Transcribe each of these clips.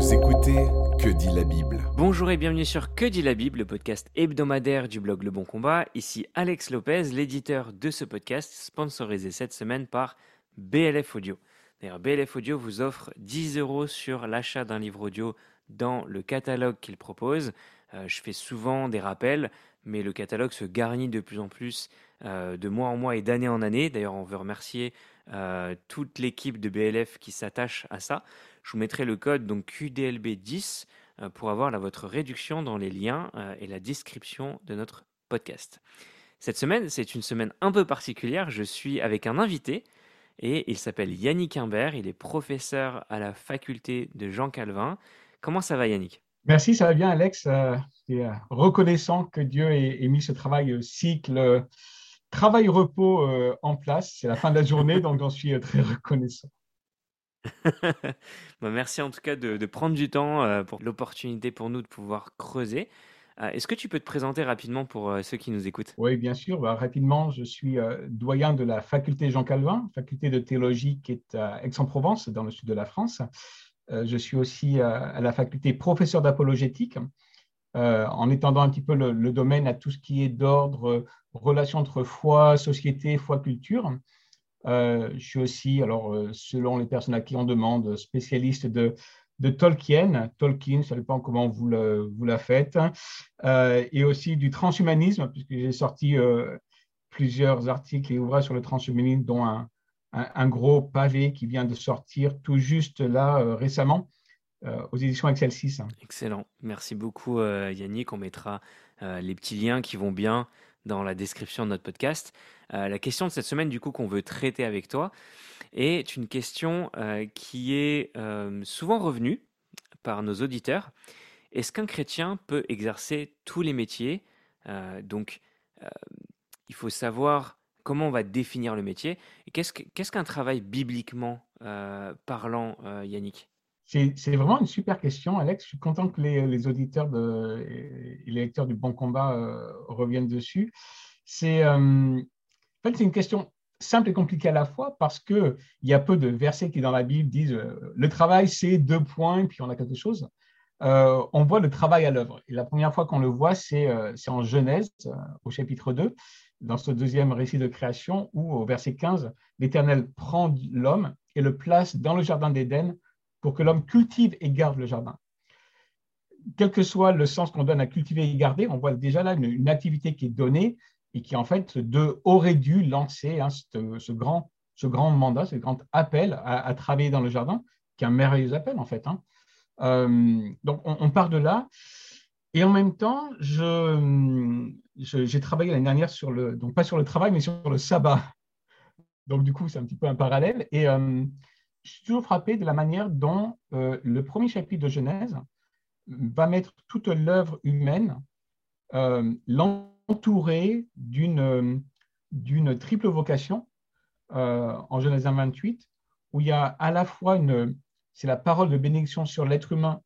Vous écoutez Que dit la Bible Bonjour et bienvenue sur Que dit la Bible, le podcast hebdomadaire du blog Le Bon Combat. Ici Alex Lopez, l'éditeur de ce podcast, sponsorisé cette semaine par BLF Audio. D'ailleurs, BLF Audio vous offre 10 euros sur l'achat d'un livre audio dans le catalogue qu'il propose. Euh, je fais souvent des rappels, mais le catalogue se garnit de plus en plus euh, de mois en mois et d'année en année. D'ailleurs, on veut remercier euh, toute l'équipe de BLF qui s'attache à ça. Je vous mettrai le code donc QDLB10 pour avoir votre réduction dans les liens et la description de notre podcast. Cette semaine, c'est une semaine un peu particulière. Je suis avec un invité et il s'appelle Yannick Imbert. Il est professeur à la faculté de Jean Calvin. Comment ça va Yannick? Merci, ça va bien Alex. Euh, euh, reconnaissant que Dieu ait, mis ce travail euh, cycle travail-repos en place. C'est la fin de la journée, donc j'en suis très reconnaissant. Bah, merci en tout cas de, prendre du temps pour l'opportunité pour nous de pouvoir creuser. Est-ce que tu peux te présenter rapidement pour ceux qui nous écoutent? Oui, bien sûr. Bah, rapidement, je suis doyen de la faculté Jean Calvin, faculté de théologie qui est à Aix-en-Provence, dans le sud de la France. Euh, je suis aussi à la faculté professeur d'apologétique, euh, en étendant un petit peu le, domaine à tout ce qui est d'ordre euh, relation entre foi, société, foi, culture. Je suis aussi, alors selon les personnes à qui on demande, spécialiste de, de Tolkien, Tolkien, ça dépend comment vous, vous la faites, et aussi du transhumanisme, puisque j'ai sorti plusieurs articles et ouvrages sur le transhumanisme, dont un, gros pavé qui vient de sortir tout juste là euh, récemment euh, aux éditions Excel 6. Excellent. Merci beaucoup euh, Yannick. On mettra les petits liens qui vont bien dans la description de notre podcast. La question de cette semaine, du coup, qu'on veut traiter avec toi, est une question qui est souvent revenue par nos auditeurs. Est-ce qu'un chrétien peut exercer tous les métiers? Donc, il faut savoir comment on va définir le métier qu'est-ce qu'un travail bibliquement euh, parlant, euh, Yannick? C'est vraiment une super question, Alex. Je suis content que les, auditeurs et les lecteurs du Bon Combat euh, reviennent dessus. C'est c'est une question simple et compliquée à la fois parce qu'il y a peu de versets qui, dans la Bible, disent le travail, c'est deux points, puis on a quelque chose. on voit le travail à l'œuvre. Et la première fois qu'on le voit, c'est en Genèse, au chapitre 2 dans ce deuxième récit de création où, au verset 15, l'Éternel prend l'homme et le place dans le jardin d'Éden pour que l'homme cultive et garde le jardin. Quel que soit le sens qu'on donne à cultiver et garder, on voit déjà là une, activité qui est donnée et qui, en fait, de, aurait dû lancer hein, ce, grand, ce grand mandat, ce grand appel à, travailler dans le jardin, qui est un merveilleux appel, en fait. Hein. Euh, donc, on, part de là. Et en même temps, j'ai travaillé l'année dernière sur le, donc pas sur le travail, mais sur le sabbat. Donc du coup, c'est un petit peu un parallèle. Et euh, je suis toujours frappé de la manière dont euh, le premier chapitre de Genèse va mettre toute l'œuvre humaine, euh, l'entourer d'une d'une triple vocation en Genèse 28, où il y a à la fois une, c'est la parole de bénédiction sur l'être humain,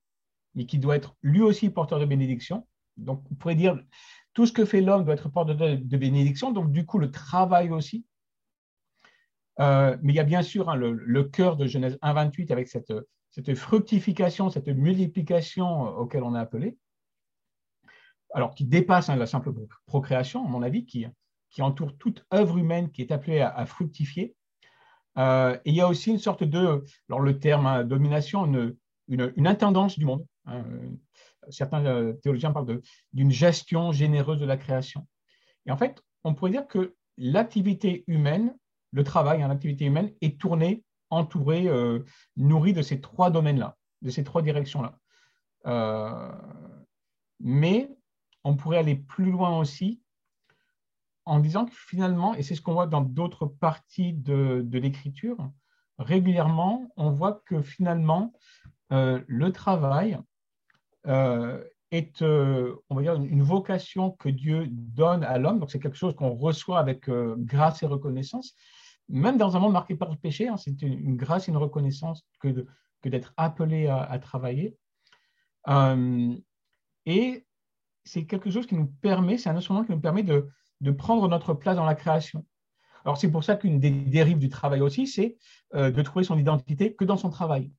mais qui doit être lui aussi porteur de bénédiction. Donc, on pourrait dire tout ce que fait l'homme doit être porteur de, bénédiction, donc du coup le travail aussi. Euh, mais il y a bien sûr hein, le, cœur de Genèse 1.28 avec cette, cette fructification, cette multiplication euh, auquel on est appelé, alors qui dépasse hein, la simple procréation, à mon avis, qui, entoure toute œuvre humaine qui est appelée à, fructifier. Euh, et il y a aussi une sorte de, alors le terme hein, domination, une, une, intendance du monde certains euh, théologiens parlent d'une gestion généreuse de la création. Et en fait, on pourrait dire que l'activité humaine, le travail en activité humaine, est tourné, entouré, euh, nourri de ces trois domaines-là, de ces trois directions-là. Euh, mais on pourrait aller plus loin aussi en disant que finalement, et c'est ce qu'on voit dans d'autres parties de, l'écriture, régulièrement, on voit que finalement, le travail euh, est, euh, on va dire, une vocation que Dieu donne à l'homme. Donc, c'est quelque chose qu'on reçoit avec euh, grâce et reconnaissance. Même dans un monde marqué par le péché, hein, c'est une, grâce et une reconnaissance que, que d'être appelé à, travailler. et c'est quelque chose qui nous permet, c'est un instrument qui nous permet de, de prendre notre place dans la création. Alors, c'est pour ça qu'une des dérives du travail aussi, c'est de trouver son identité que dans son travail.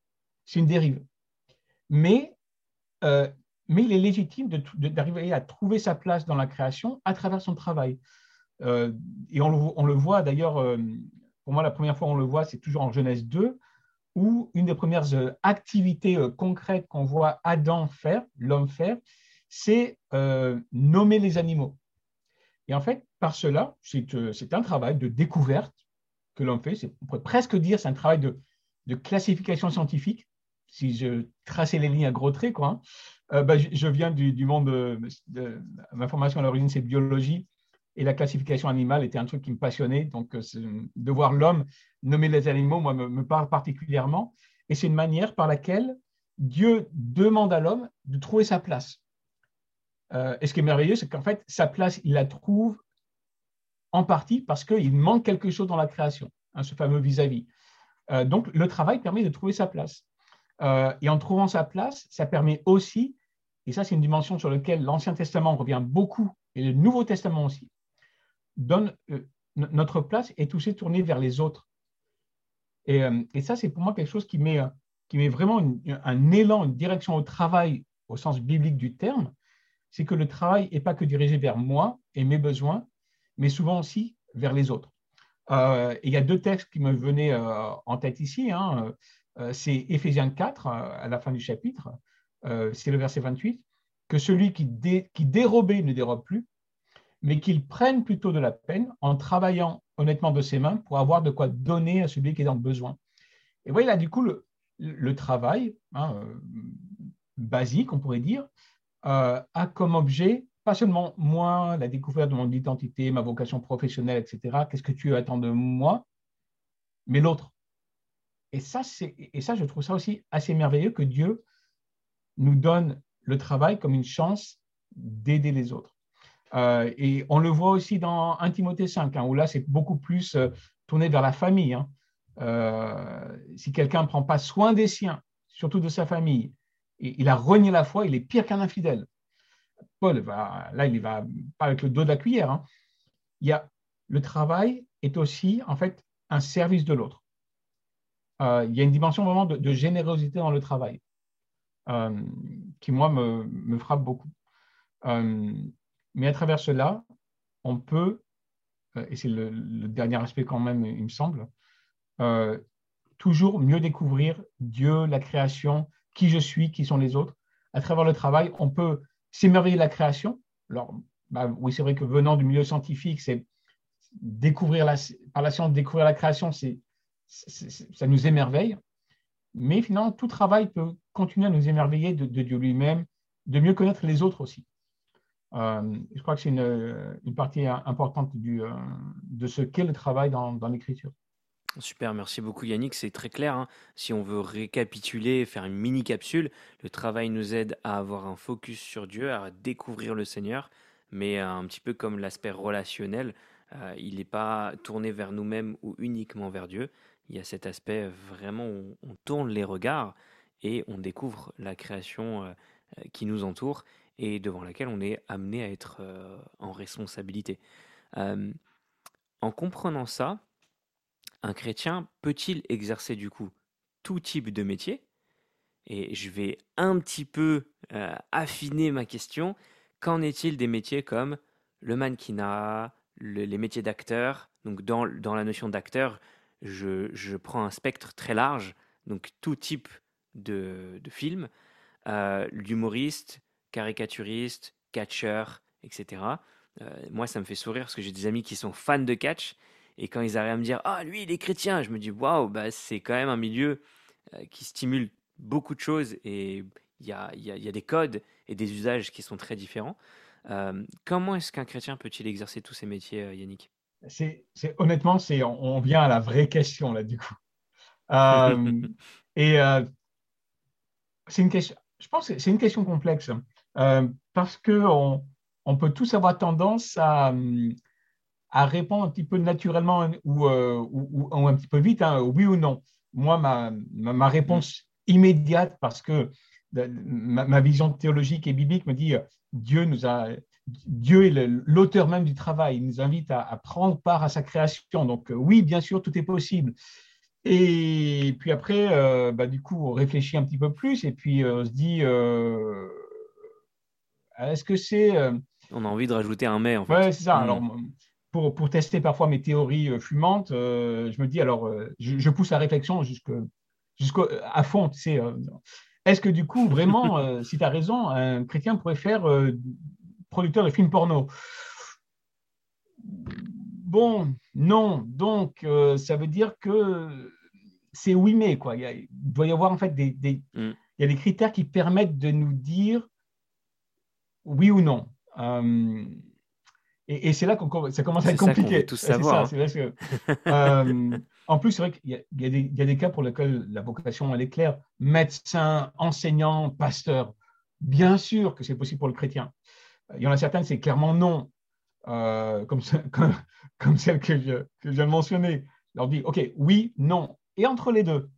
C'est une dérive. mais, euh, mais il est légitime d'arriver à trouver sa place dans la création à travers son travail. Euh, et on le, on le voit d'ailleurs, euh, pour moi, la première fois on le voit, c'est toujours en Genèse 2, où une des premières activités concrètes qu'on voit Adam faire, l'homme faire, c'est nommer les animaux. Et en fait, par cela, c'est un travail de découverte que l'on fait. On pourrait presque dire c'est un travail de, classification scientifique. Si je traçais les lignes à gros traits. Hein. Euh, bah, je, viens du, monde de, ma formation à l'origine, c'est biologie. Et la classification animale était un truc qui me passionnait. Donc, euh, de voir l'homme nommer les animaux, moi, me parle particulièrement. Et c'est une manière par laquelle Dieu demande à l'homme de trouver sa place. Euh, et ce qui est merveilleux, c'est qu'en fait, sa place, il la trouve en partie parce qu'il manque quelque chose dans la création, hein, ce fameux vis-à-vis. Euh, donc, le travail permet de trouver sa place. Euh, et en trouvant sa place, ça permet aussi, et ça c'est une dimension sur laquelle l'Ancien Testament revient beaucoup, et le Nouveau Testament aussi, donne notre place est aussi tournée vers les autres. Et, et ça, c'est pour moi quelque chose qui met, qui met vraiment un élan, une direction au travail au sens biblique du terme, c'est que le travail n'est pas que dirigé vers moi et mes besoins, mais souvent aussi vers les autres. Euh, il y a deux textes qui me venaient euh, en tête ici. Hein. Euh, c'est Éphésiens 4, à la fin du chapitre, c'est le verset 28, que celui qui, dérobait ne dérobe plus, mais qu'il prenne plutôt de la peine en travaillant honnêtement de ses mains pour avoir de quoi donner à celui qui est dans le besoin. Et voyez là, du coup, le, travail, hein, basique, on pourrait dire, a comme objet pas seulement moi, la découverte de mon identité, ma vocation professionnelle, etc. Qu'est-ce que tu attends de moi, mais l'autre. Et ça, et ça, je trouve ça aussi assez merveilleux que Dieu nous donne le travail comme une chance d'aider les autres. Euh, et on le voit aussi dans 1 Timothée 5, hein, où là, c'est beaucoup plus euh, tourné vers la famille. Hein. Euh, si quelqu'un ne prend pas soin des siens, surtout de sa famille, il a renié la foi, il est pire qu'un infidèle. Paul va, là, il va pas avec le dos de la cuillère. Hein. Il y a, le travail est aussi, en fait, un service de l'autre. Euh, il y a une dimension vraiment de, générosité dans le travail euh, qui, moi, me, frappe beaucoup. Euh, mais à travers cela, on peut, et c'est le, le, dernier aspect quand même, il me semble, toujours mieux découvrir Dieu, la création, qui je suis, qui sont les autres. À travers le travail, on peut s'émerveiller de la création. Alors, bah, oui, c'est vrai que venant du milieu scientifique, c'est découvrir la, par la science, découvrir la création, c'est, ça nous émerveille. Mais finalement, tout travail peut continuer à nous émerveiller de, Dieu lui-même, de mieux connaître les autres aussi. Euh, je crois que c'est une, une, partie importante euh, de ce qu'est le travail dans l'écriture. Super, merci beaucoup Yannick, c'est très clair. Hein. Si on veut récapituler, faire une mini capsule, le travail nous aide à avoir un focus sur Dieu, à découvrir le Seigneur, mais un petit peu comme l'aspect relationnel, euh, il n'est pas tourné vers nous-mêmes ou uniquement vers Dieu. Il y a cet aspect vraiment où on tourne les regards et on découvre la création euh, qui nous entoure et devant laquelle on est amené à être euh, en responsabilité. en comprenant ça, un chrétien peut-il exercer du coup tout type de métier? Et je vais un petit peu euh, affiner ma question. Qu'en est-il des métiers comme le mannequinat, les métiers d'acteur? Donc dans, la notion d'acteur, je, prends un spectre très large, donc tout type de, de film, euh, l'humoriste, caricaturiste, catcheur, etc. Euh, moi, ça me fait sourire parce que j'ai des amis qui sont fans de catch et quand ils arrivent à me dire Ah, lui, il est chrétien, je me dis Waouh, bah, c'est quand même un milieu euh, qui stimule beaucoup de choses et il y a, y, a, y a, des codes et des usages qui sont très différents. Euh, comment est-ce qu'un chrétien peut-il exercer tous ces métiers, euh, Yannick? C'est, Honnêtement, c'est, on, vient à la vraie question là, du coup. et c'est une question, je pense que c'est une question complexe parce qu'on on peut tous avoir tendance à, à répondre un petit peu naturellement ou, euh, ou, ou, un petit peu vite, hein, oui ou non. Moi, ma, ma, réponse immédiate, parce que ma, vision théologique et biblique me dit Dieu nous a Dieu est l'auteur même du travail, il nous invite à, prendre part à sa création. Donc oui, bien sûr, tout est possible. Et puis après, bah, du coup, on réfléchit un petit peu plus et puis on se dit, est-ce que c'est... on a envie de rajouter un mais, en fait. Oui, c'est ça. Hmm. Alors, pour, pour, tester parfois mes théories fumantes, je me dis, alors, je, pousse la réflexion jusqu'à fond, tu sais. Est-ce que du coup, vraiment, si tu as raison, un chrétien pourrait faire producteur de films porno? Bon, non. Donc, euh, ça veut dire que c'est oui, mais quoi. Il, doit y avoir en fait des, mm. il y a des critères qui permettent de nous dire oui ou non. Euh, et, c'est là que ça commence à être compliqué. tout savoir. Euh, en plus, c'est vrai qu'il y, y, a des cas pour lesquels la vocation elle est claire. Médecin, enseignant, pasteur. Bien sûr que c'est possible pour le chrétien. Il y en a certaines, c'est clairement non. Euh, comme, comme, celle que je, que je, viens de mentionner. Je leur dis, OK, oui, non. Et entre les deux,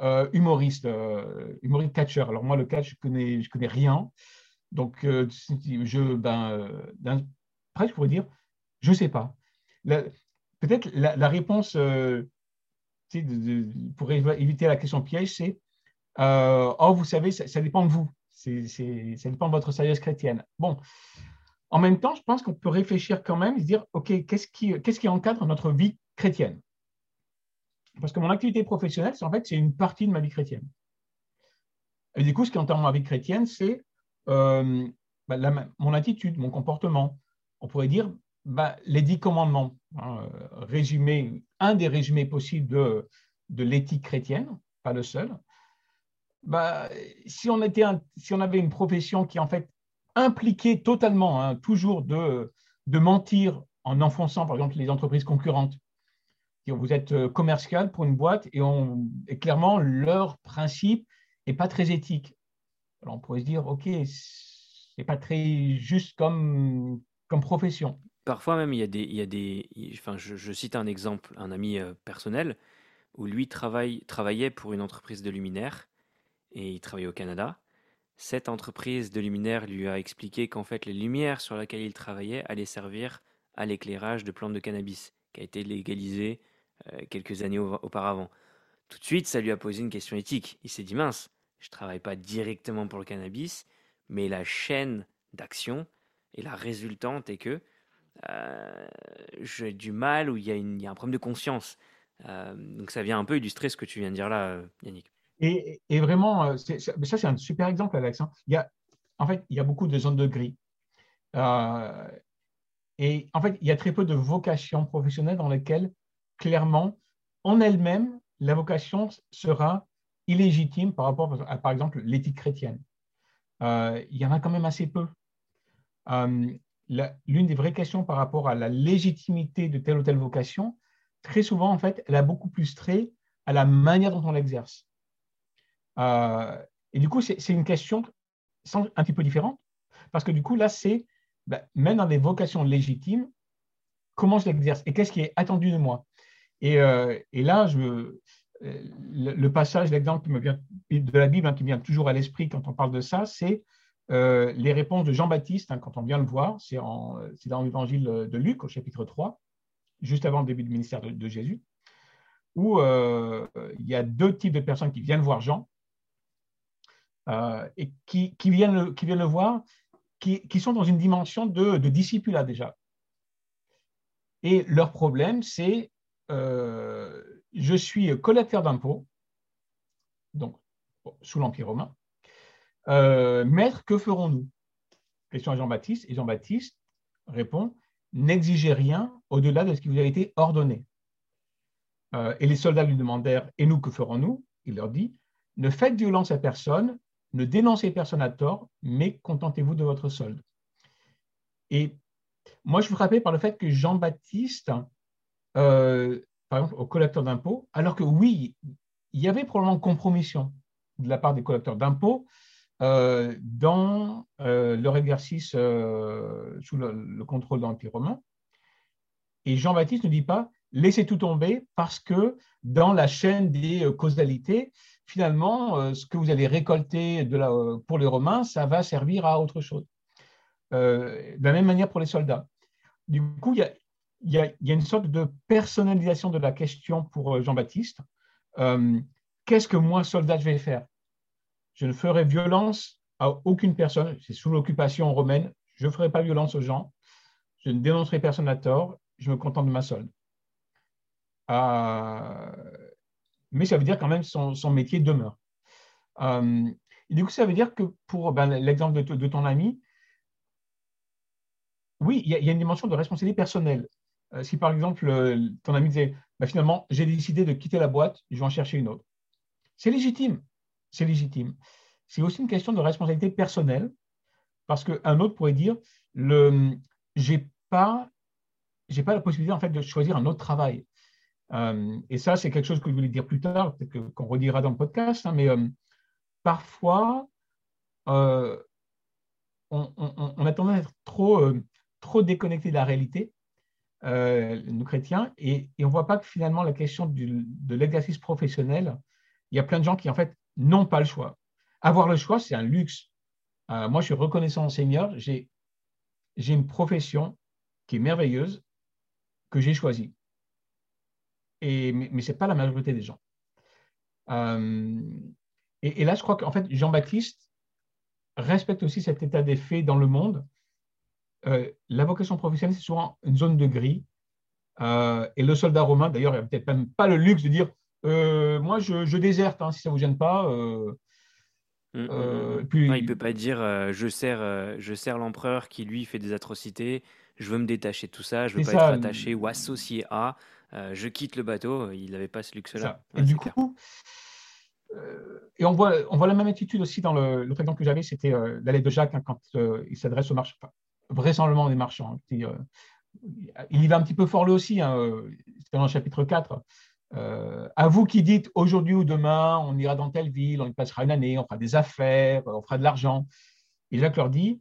euh, humoriste, euh, humoriste catcher. Alors moi, le catch, je connais, je connais rien. Donc, je, ben, après, je pourrais dire, je ne sais pas. Peut-être la, réponse pour éviter la question piège, c'est Oh, vous savez, ça, dépend de vous. Ça dépend de votre sagesse chrétienne. Bon, en même temps, je pense qu'on peut réfléchir quand même et se dire, OK, qu'est-ce qui, encadre notre vie chrétienne? Parce que mon activité professionnelle, c'est en fait, c'est une partie de ma vie chrétienne. Et du coup, ce qui encadre ma vie chrétienne, c'est euh, bah, mon attitude, mon comportement. On pourrait dire bah, les dix commandements. Hein, résumé, un des résumés possibles de, de l'éthique chrétienne, pas le seul. Bah, si, on était si on avait une profession qui en fait impliqué totalement, hein, toujours de, de mentir en enfonçant, par exemple, les entreprises concurrentes. Vous êtes euh, commercial pour une boîte et, et clairement, leur principe n'est pas très éthique. Alors, on pourrait se dire, OK, c'est pas très juste comme, comme profession. Parfois même, il y a des, il y a des enfin, je, cite un exemple, un ami euh, personnel, où lui travaille, travaillait pour une entreprise de luminaires et il travaillait au Canada. Cette entreprise de luminaires lui a expliqué qu'en fait les lumières sur lesquelles il travaillait allaient servir à l'éclairage de plantes de cannabis, qui a été légalisé euh, quelques années auparavant. Tout de suite, ça lui a posé une question éthique. Il s'est dit mince, je travaille pas directement pour le cannabis, mais la chaîne d'action et la résultante est que euh, j'ai du mal ou il y, a un problème de conscience. Euh, donc ça vient un peu illustrer ce que tu viens de dire là, Yannick. Et, vraiment, euh, ça, c'est un super exemple, Alex. Hein. Il en fait, il y a beaucoup de zones de gris. Euh, et en fait, il y a très peu de vocations professionnelles dans lesquelles, clairement, en elle-même, la vocation sera illégitime par rapport à, par exemple, l'éthique chrétienne. Euh, il y en a quand même assez peu. L'une des vraies questions par rapport à la légitimité de telle ou telle vocation, très souvent, en fait, elle a beaucoup plus trait à la manière dont on l'exerce. Euh, et du coup, c'est une question un petit peu différente, parce que du coup, là, c'est, ben, même dans des vocations légitimes, comment je l'exerce et qu'est-ce qui est attendu de moi. Et, euh, là, euh, le, passage, l'exemple qui me vient de la Bible, hein, qui vient toujours à l'esprit quand on parle de ça, c'est les réponses de Jean-Baptiste, hein, quand on vient le voir, c'est dans l'évangile de Luc au chapitre 3, juste avant le début du ministère de, Jésus, où il y a deux types de personnes qui viennent voir Jean. Euh, et qui, viennent le, voir, qui, sont dans une dimension de, de discipulat déjà. Et leur problème, c'est euh, je suis collecteur d'impôts, donc sous l'Empire romain. Euh, maître, que ferons-nous? Question à Jean-Baptiste. Et Jean-Baptiste répond N'exigez rien au-delà de ce qui vous a été ordonné. et les soldats lui demandèrent Et nous, que ferons-nous? Il leur dit Ne faites violence à personne, ne dénoncez personne à tort, mais contentez-vous de votre solde. Et moi, je suis frappé par le fait que Jean-Baptiste, euh, par exemple, au collecteur d'impôts, alors que oui, il y avait probablement compromission de la part des collecteurs d'impôts euh, dans euh, leur exercice sous le, contrôle de l'Empire romain. Et Jean-Baptiste ne dit pas laissez tout tomber parce que dans la chaîne des causalités, finalement, euh, ce que vous allez récolter euh, pour les Romains, ça va servir à autre chose. Euh, de la même manière pour les soldats. Du coup, il y a, une sorte de personnalisation de la question pour Jean-Baptiste, qu'est-ce que moi, soldat, je vais faire? Je ne ferai violence à aucune personne. C'est sous l'occupation romaine. Je ne ferai pas violence aux gens. Je ne dénoncerai personne à tort. Je me contente de ma solde. mais ça veut dire quand même son, son métier demeure. et du coup, ça veut dire que pour ben, l'exemple de, ton ami, oui, il y, a une dimension de responsabilité personnelle. Euh, si par exemple, euh, ton ami disait, bah, finalement, j'ai décidé de quitter la boîte, je vais en chercher une autre. C'est légitime. C'est légitime. C'est aussi une question de responsabilité personnelle, parce qu'un autre pourrait dire, je n'ai pas, pas la possibilité en fait, de choisir un autre travail. Euh, et ça, c'est quelque chose que je voulais dire plus tard, peut-être qu'on redira dans le podcast, hein, mais parfois, on, a tendance à être trop, trop déconnecté de la réalité euh, nous chrétiens, et, on ne voit pas que finalement la question de l'exercice professionnel, il y a plein de gens qui en fait n'ont pas le choix. Avoir le choix, c'est un luxe. Euh, moi, je suis reconnaissant au Seigneur, j'ai une profession qui est merveilleuse, que j'ai choisie. Et, mais ce n'est pas la majorité des gens. Euh, et, là, je crois qu'en fait, Jean-Baptiste respecte aussi cet état des faits dans le monde euh, la vocation professionnelle, c'est souvent une zone de gris. Et le soldat romain, d'ailleurs, il n'a peut-être même pas le luxe de dire euh, Moi, je, déserte, hein, si ça ne vous gêne pas. Mmh, mmh, mmh, puis... il ne peut pas dire je sers, je sers l'empereur qui, lui, fait des atrocités, je veux me détacher de tout ça, je ne veux pas être attaché ou associé à, je quitte le bateau. Il n'avait pas ce luxe-là. et du coup, et on voit, on voit la même attitude aussi dans le, l'autre exemple que j'avais, c'était l'aller de Jacques hein, quand il s'adresse au marché vraisemblablement des marchands. Euh, il y va un petit peu fort lui aussi, hein, euh, c'est dans le chapitre 4. Euh, à vous qui dites aujourd'hui ou demain, on ira dans telle ville, on y passera une année, on fera des affaires, on fera de l'argent. Et Jacques leur dit,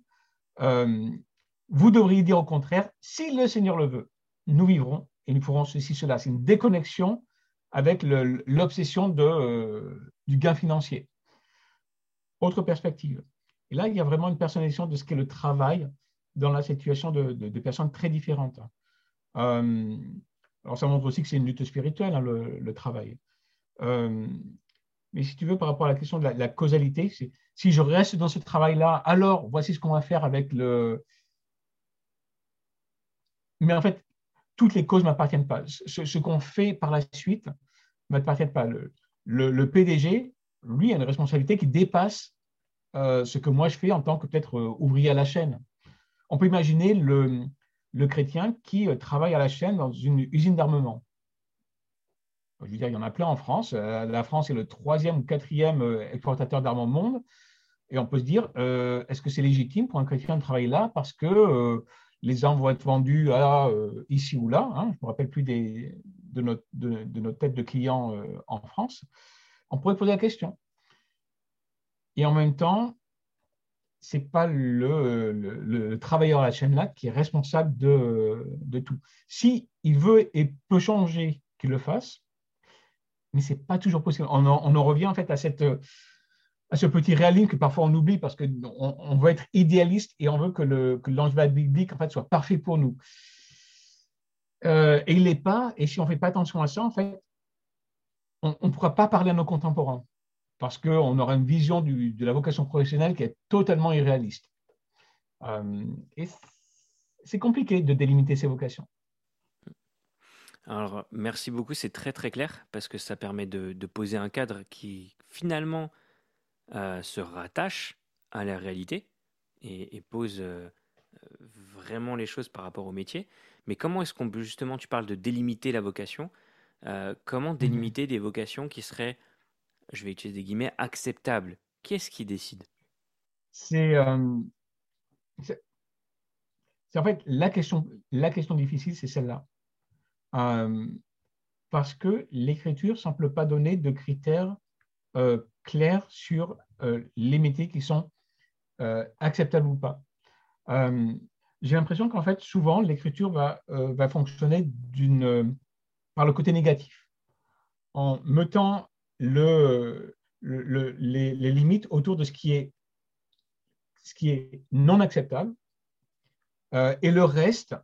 vous devriez dire au contraire, si le Seigneur le veut, nous vivrons et nous ferons ceci, cela. C'est une déconnexion avec l'obsession du gain financier. Autre perspective. Et là, il y a vraiment une personnalisation de ce qu'est le travail dans la situation de, personnes très différentes. Euh, alors, ça montre aussi que c'est une lutte spirituelle, hein, le, travail. Euh, mais si tu veux, par rapport à la question de la, causalité, si je reste dans ce travail-là, alors voici ce qu'on va faire avec le. Mais en fait, toutes les causes ne m'appartiennent pas. Ce, qu'on fait par la suite ne m'appartient pas. Le, PDG, lui, a une responsabilité qui dépasse euh, ce que moi je fais en tant que peut-être ouvrier à la chaîne on peut imaginer le, chrétien qui euh, travaille à la chaîne dans une usine d'armement. Je veux dire, il y en a plein en France. Euh, la France est le troisième ou quatrième euh, exportateur d'armes au monde. Et on peut se dire, est-ce que c'est légitime pour un chrétien de travailler là parce que les armes vont être vendues ici ou là hein? Je ne me rappelle plus de, notre, de, notre tête de client en France. On pourrait poser la question. Et en même temps, c'est pas le, travailleur à la chaîne là qui est responsable de, tout. Si il veut et peut changer, qu'il le fasse, mais c'est pas toujours possible. On en, revient en fait à cette à ce petit réalisme que parfois on oublie parce qu'on on veut être idéaliste et on veut que le l'ange biblique en fait soit parfait pour nous. Euh, et il n'est pas. Et si on fait pas attention à ça, en fait, on ne pourra pas parler à nos contemporains parce qu'on aura une vision de la vocation professionnelle qui est totalement irréaliste. Euh, et c'est compliqué de délimiter ces vocations. Alors, merci beaucoup, c'est très très clair parce que ça permet de, poser un cadre qui finalement euh, se rattache à la réalité et, pose euh, vraiment les choses par rapport au métier. Mais comment est-ce qu'on peut justement, tu parles de délimiter la vocation, comment mhm. délimiter des vocations qui seraient je vais utiliser des guillemets, acceptable. Qu'est-ce qui décide? Euh, C'est en fait la question, la question difficile, c'est celle-là. Euh, parce que l'écriture ne semble pas donner de critères euh, clairs sur les métiers qui sont acceptables ou pas. J'ai l'impression qu'en fait, souvent, l'écriture va, va fonctionner par le côté négatif, en mettant le, les, limites autour de ce qui est, non acceptable euh, et le reste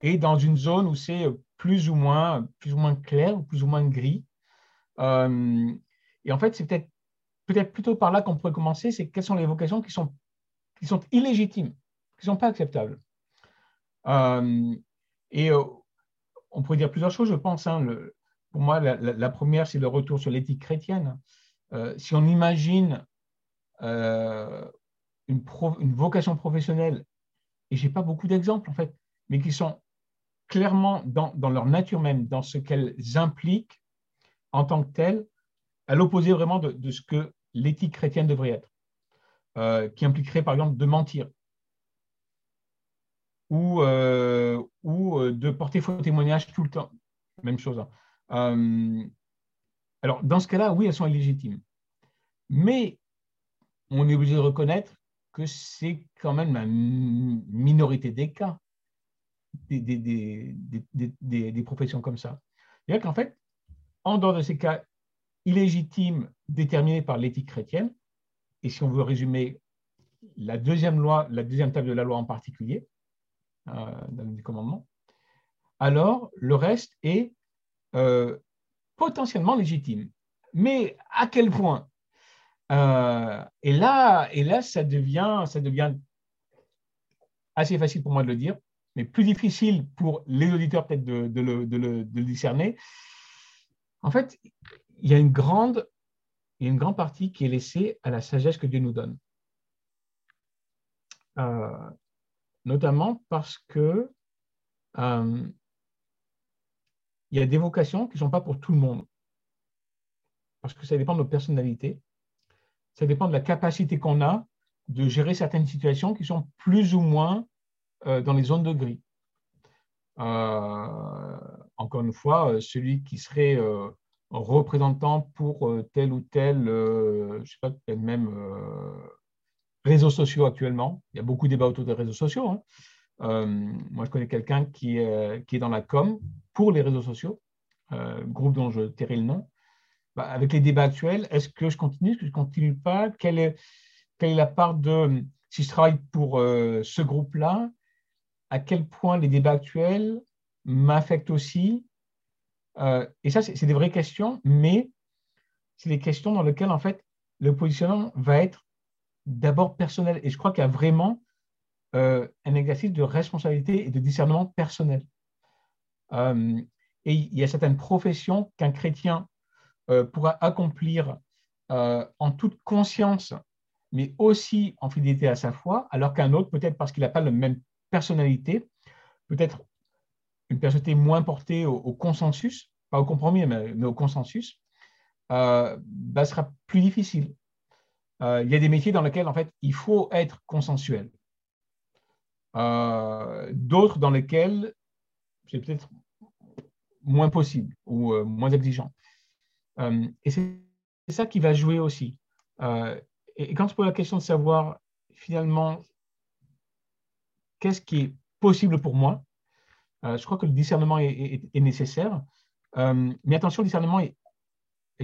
est dans une zone où c'est plus ou moins, plus ou moins clair plus ou moins gris. et en fait, c'est peut-être peut-être plutôt par là qu'on pourrait commencer, c'est quelles sont les vocations qui sont, qui sont illégitimes, qui ne sont pas acceptables. et on pourrait dire plusieurs choses, je pense. Hein, pour moi, la, première, c'est le retour sur l'éthique chrétienne. si on imagine une, une, vocation professionnelle, et je n'ai pas beaucoup d'exemples en fait, mais qui sont clairement dans, leur nature même, dans ce qu'elles impliquent en tant que telles, à l'opposé vraiment de, ce que l'éthique chrétienne devrait être, euh, qui impliquerait par exemple de mentir ou, euh, euh, de porter faux témoignage tout le temps. Même chose. Hein. Alors, dans ce cas-là, oui, elles sont illégitimes. Mais on est obligé de reconnaître que c'est quand même la minorité des cas des professions comme ça. C'est-à-dire qu'en fait, en dehors de ces cas illégitimes déterminés par l'éthique chrétienne, et si on veut résumer la deuxième loi, la deuxième table de la loi en particulier, euh, dans les commandements, alors le reste est euh, potentiellement légitime. Mais à quel point? Euh, et, là, et là, ça devient, ça devient assez facile pour moi de le dire, mais plus difficile pour les auditeurs peut-être de, de, le, de, le, discerner. En fait, il y a une grande, une grande partie qui est laissée à la sagesse que Dieu nous donne. Euh, notamment parce que il y a des vocations qui ne sont pas pour tout le monde. Parce que ça dépend de nos personnalités, ça dépend de la capacité qu'on a de gérer certaines situations qui sont plus ou moins euh, dans les zones de gris. encore une fois, celui qui serait représentant pour euh, tel ou tel, euh, je sais pas, même euh, réseaux sociaux actuellement. Il y a beaucoup de débats autour des réseaux sociaux. Hein. Moi, je connais quelqu'un qui, qui, est dans la com pour les réseaux sociaux, groupe dont je tairai le nom. Bah, avec les débats actuels, est-ce que je continue, est-ce que je ne continue pas? Quelle est, la part de, si je travaille pour ce groupe-là, à quel point les débats actuels m'affectent aussi? Euh, et ça, c'est des vraies questions, mais c'est des questions dans lesquelles, en fait, le positionnement va être d'abord personnel. Et je crois qu'il y a vraiment euh, un exercice de responsabilité et de discernement personnel. Euh, et il y a certaines professions qu'un chrétien pourra accomplir en toute conscience, mais aussi en fidélité à sa foi, alors qu'un autre, peut-être parce qu'il n'a pas la même personnalité, peut-être une personnalité moins portée au, consensus, pas au compromis, mais, au consensus, euh, bah, sera plus difficile. Euh, il y a des métiers dans lesquels, en fait, il faut être consensuel. Euh, d'autres dans lesquels c'est peut-être moins possible ou moins exigeant. et c'est ça qui va jouer aussi. et, quand tu poses la question de savoir finalement qu'est-ce qui est possible pour moi, euh, je crois que le discernement est, nécessaire. Euh, mais attention, le discernement, et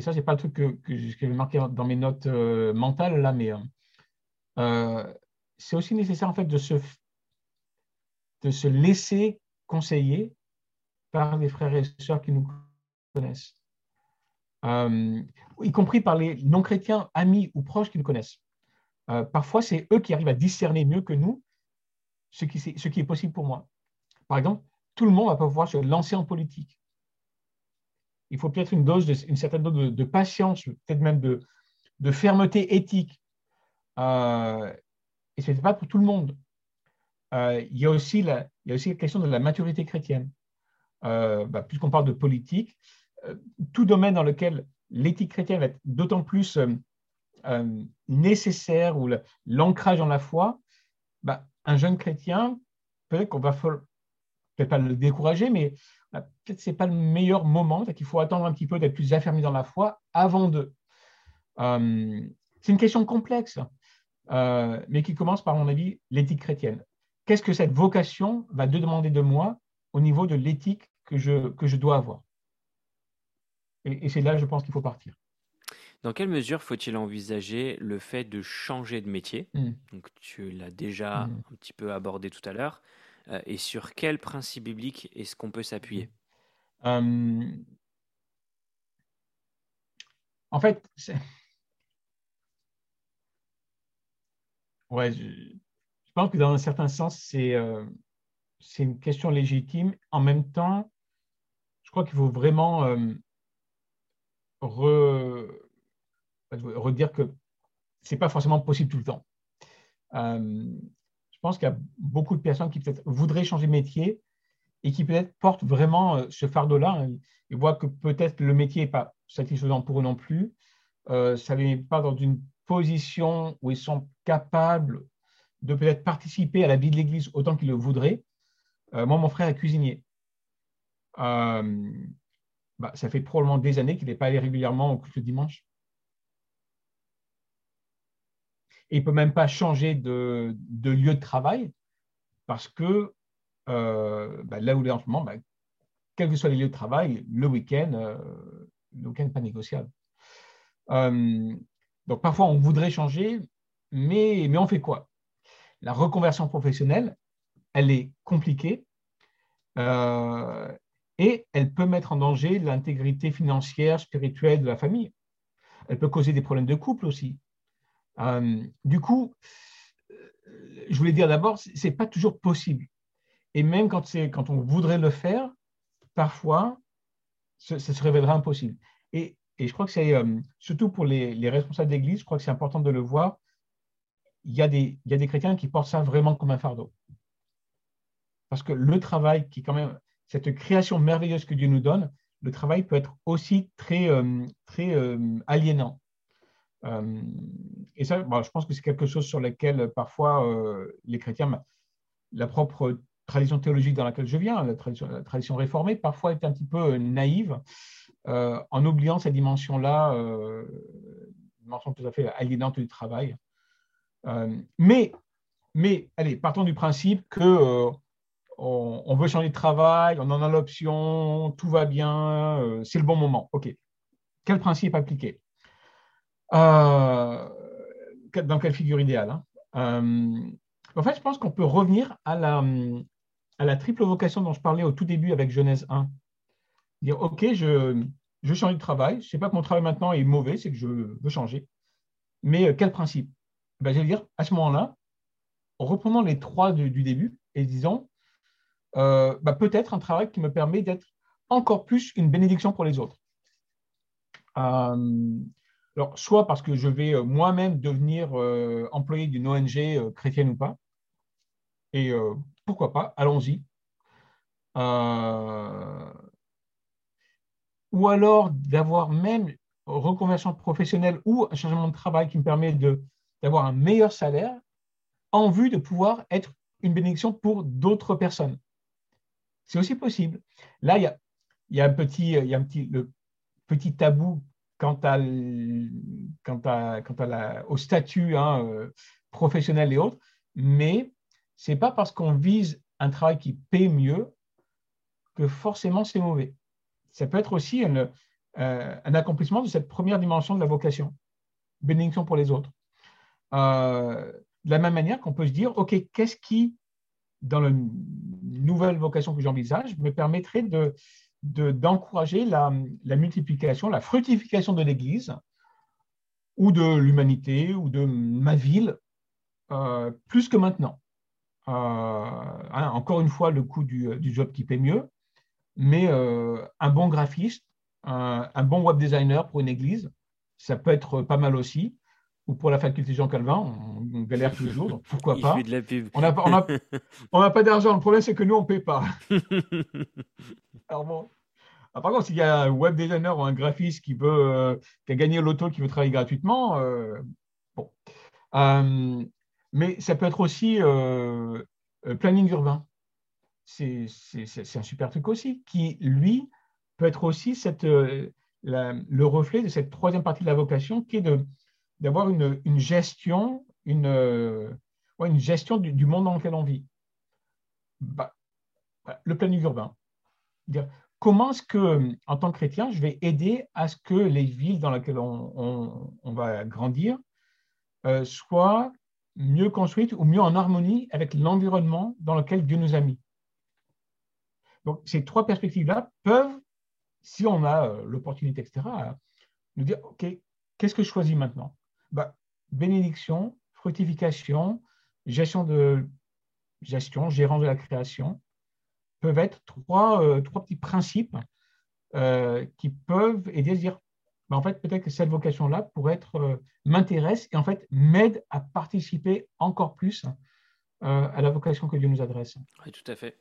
ça, ce n'est pas le truc que, que j'avais marqué dans mes notes euh, mentales, là, mais c'est aussi nécessaire, en fait, de se, de se laisser conseiller par les frères et sœurs qui nous connaissent. y compris par les non-chrétiens, amis ou proches qui nous connaissent. parfois, c'est eux qui arrivent à discerner mieux que nous ce qui, est possible pour moi. Par exemple, tout le monde va pas pouvoir se lancer en politique. Il faut peut-être une une certaine dose de, patience, peut-être même de, fermeté éthique. Euh, et ce n'est pas pour tout le monde. Euh, il, y a aussi la, question de la maturité chrétienne. Euh, bah, puisqu'on parle de politique, tout domaine dans lequel l'éthique chrétienne va être d'autant plus nécessaire ou l'ancrage dans la foi, bah, un jeune chrétien, peut-être qu'on va peut-être pas le décourager, mais bah, peut-être ce n'est pas le meilleur moment, qu'il faut attendre un petit peu d'être plus affermi dans la foi avant de. Euh, c'est une question complexe, euh, mais qui commence par, mon avis, l'éthique chrétienne. Qu'est-ce que cette vocation va demander de moi au niveau de l'éthique que je, que je dois avoir? Et, c'est là, je pense qu'il faut partir. Dans quelle mesure faut-il envisager le fait de changer de métier? Hmm. Donc, Tu l'as déjà hmm. un petit peu abordé tout à l'heure. Euh, et sur quel principe biblique est-ce qu'on peut s'appuyer? Euh, En fait, ouais, je, pense que dans un certain sens, c'est euh, c'est une question légitime. En même temps, je crois qu'il faut vraiment euh, redire que ce n'est pas forcément possible tout le temps. Euh, je pense qu'il y a beaucoup de personnes qui voudraient changer de métier et qui peut-être portent vraiment ce fardeau-là. Ils voient que peut-être le métier n'est pas satisfaisant pour eux non plus. Ça ne les met pas dans une position où ils sont capables de peut-être participer à la vie de l'Église autant qu'ils le voudraient. moi, mon frère est cuisinier. Bah, ça fait probablement des années qu'il n'est pas allé régulièrement au culte le dimanche. Et il ne peut même pas changer de, lieu de travail parce que euh, bah, là où il est en ce moment, bah, quels que soient les lieux de travail, le week-end, euh, le week-end n'est pas négociable. Euh, donc parfois on voudrait changer, mais, mais on fait quoi? La reconversion professionnelle, elle est compliquée et elle peut mettre en danger l'intégrité financière, spirituelle de la famille. Elle peut causer des problèmes de couple aussi. Euh, du coup, je voulais dire d'abord, ce n'est pas toujours possible. Et même quand, quand on voudrait le faire, parfois, ça, se révélera impossible. Et, et je crois que c'est, euh, surtout pour les, les responsables d'église, je crois que c'est important de le voir, il y, a des, chrétiens qui portent ça vraiment comme un fardeau. Parce que le travail qui quand même cette création merveilleuse que Dieu nous donne, le travail peut être aussi très, euh, très euh, aliénant. Euh, et ça, je pense que c'est quelque chose sur lequel parfois les chrétiens, la propre tradition théologique dans laquelle je viens, la tradition, réformée, parfois est un petit peu naïve en oubliant cette dimension-là, dimension tout à fait aliénante du travail. Mais, mais, allez, partons du principe que on, veut changer de travail, on en a l'option, tout va bien, euh, c'est le bon moment. OK. Quel principe appliquer? Euh, Dans quelle figure idéale hein? euh, En fait, je pense qu'on peut revenir à la, à la triple vocation dont je parlais au tout début avec Genèse 1. Dire, OK, je, je change de travail, je ne sais pas que mon travail maintenant est mauvais, c'est que je veux changer. Mais quel principe? Ben, Je vais dire, à ce moment-là, reprenons les trois du début et disons, euh, bah, peut-être un travail qui me permet d'être encore plus une bénédiction pour les autres. Euh, alors, soit parce que je vais euh, moi-même devenir employé d'une ONG chrétienne ou pas, et pourquoi pas, allons-y. ou alors d'avoir même reconversion professionnelle ou un changement de travail qui me permet d'avoir un meilleur salaire en vue de pouvoir être une bénédiction pour d'autres personnes. C'est aussi possible. Là, il y a, y a un petit, y a un petit, le petit tabou quant, à, quant, à, quant à la, au statut hein, euh, professionnel et autres, mais ce n'est pas parce qu'on vise un travail qui paie mieux que forcément c'est mauvais. Ça peut être aussi euh, un, accomplissement de cette première dimension de la vocation, bénédiction pour les autres. Euh, de la même manière qu'on peut se dire, OK, qu'est-ce qui dans la nouvelle vocation que j'envisage, me permettrait de, d'encourager la, multiplication, la fructification de l'Église ou de l'humanité ou de ma ville euh, plus que maintenant. Euh, hein, encore une fois, le coût du, job qui paie mieux, mais un bon graphiste, un, un, bon web designer pour une église, ça peut être pas mal aussi ou pour la faculté Jean Calvin, on, galère toujours, donc pourquoi pas. On n'a pas d'argent, le problème c'est que nous on ne paie pas. Alors bon. Ah, par contre, s'il y a un web designer ou un graphiste qui veut, euh, qui a gagné l'auto, qui veut travailler gratuitement, euh, bon. Euh, mais ça peut être aussi planning urbain. C'est un super truc aussi, qui lui peut être aussi cette, le reflet de cette troisième partie de la vocation, qui est de d'avoir une, gestion, une, euh, une gestion du, monde dans lequel on vit. Bah, le planning urbain. Dire, comment est-ce que, en tant que chrétien, je vais aider à ce que les villes dans lesquelles on, va grandir euh, soient mieux construites ou mieux en harmonie avec l'environnement dans lequel Dieu nous a mis. Donc, ces trois perspectives-là peuvent, si on a euh, l'opportunité, etc., nous dire, OK, qu'est-ce que je choisis maintenant? Bah, Bénédiction, fructification, gestion de gestion, gérance de la création, peuvent être trois, euh, petits principes euh, qui peuvent aider à se dire, bah, en fait, peut-être que cette vocation-là pourrait être, euh, m'intéresse et en fait m'aide à participer encore plus à la vocation que Dieu nous adresse. Tout à fait.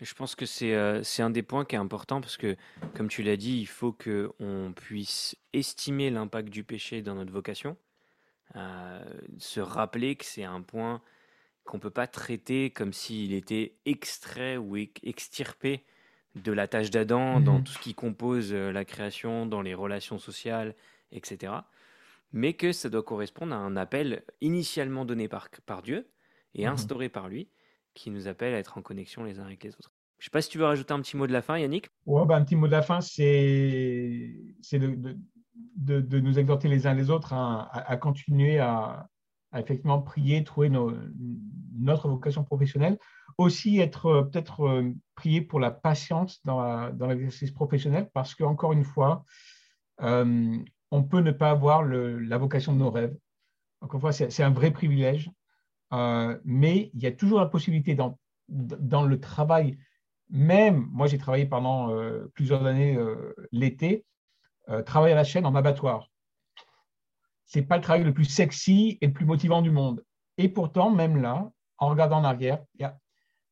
Je pense que c'est c'est un des points qui est important parce que, comme tu l'as dit, il faut qu'on puisse estimer l'impact du péché dans notre vocation, se rappeler que c'est un point qu'on ne peut pas traiter comme s'il était extrait ou extirpé de la tâche d'Adam dans mhm. tout ce qui compose euh, la création, dans les relations sociales, etc. Mais que ça doit correspondre à un appel initialement donné par, par Dieu et mhm. instauré par lui, qui nous appelle à être en connexion les uns avec les autres. Je ne sais pas si tu veux rajouter un petit mot de la fin, Yannick? Ouais, bah, un petit mot de la fin, c'est de, de, de, nous exhorter les uns les autres à, continuer à, effectivement prier, trouver notre vocation professionnelle. Aussi être euh, peut-être euh, prier pour la patience dans, l'exercice professionnel parce qu'encore une fois, euh, on peut ne pas avoir la vocation de nos rêves. Encore une fois, c'est un vrai privilège, mais il y a toujours la possibilité dans, dans le travail, même, moi j'ai travaillé pendant plusieurs années l'été, travailler à la chaîne en abattoir. C'est pas le travail le plus sexy et le plus motivant du monde. Et pourtant, même là, en regardant en arrière, il y a,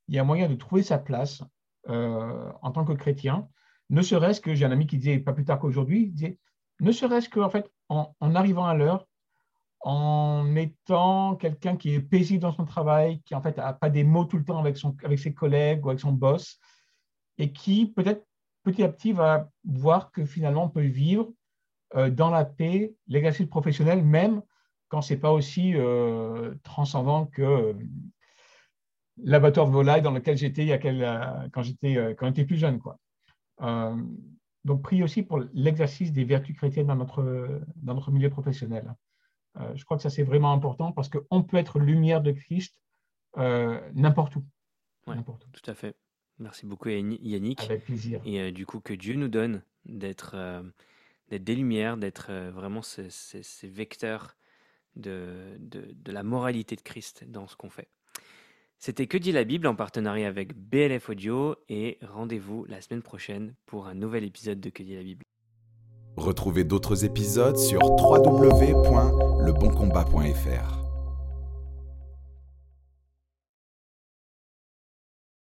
y moyen de trouver sa place euh, en tant que chrétien. Ne serait-ce que, j'ai un ami qui disait, pas plus tard qu'aujourd'hui, disait, ne serait-ce qu'en fait, en, arrivant à l'heure, en étant quelqu'un qui est paisible dans son travail, qui en fait n'a pas des mots tout le temps avec ses collègues ou avec son boss, et qui peut-être petit à petit va voir que finalement on peut vivre euh, dans la paix l'exercice professionnel, même quand ce n'est pas aussi euh, transcendant que l'abattoir de volaille dans lequel j'étais euh, quand j'étais euh, quand j'étais plus jeune quoi. Euh, donc prie aussi pour l'exercice des vertus chrétiennes dans notre dans notre milieu professionnel. je crois que ça c'est vraiment important parce qu'on peut être lumière de Christ n'importe où. n'importe où. Tout à fait. Merci beaucoup Yannick. Avec plaisir. Et du coup que Dieu nous donne d'être d'être des lumières, d'être vraiment ces, ces, vecteurs de, de, de la moralité de Christ dans ce qu'on fait. C'était Que dit la Bible en partenariat avec BLF Audio et rendez-vous la semaine prochaine pour un nouvel épisode de Que dit la Bible. Retrouvez d'autres épisodes sur www.leboncombat.fr.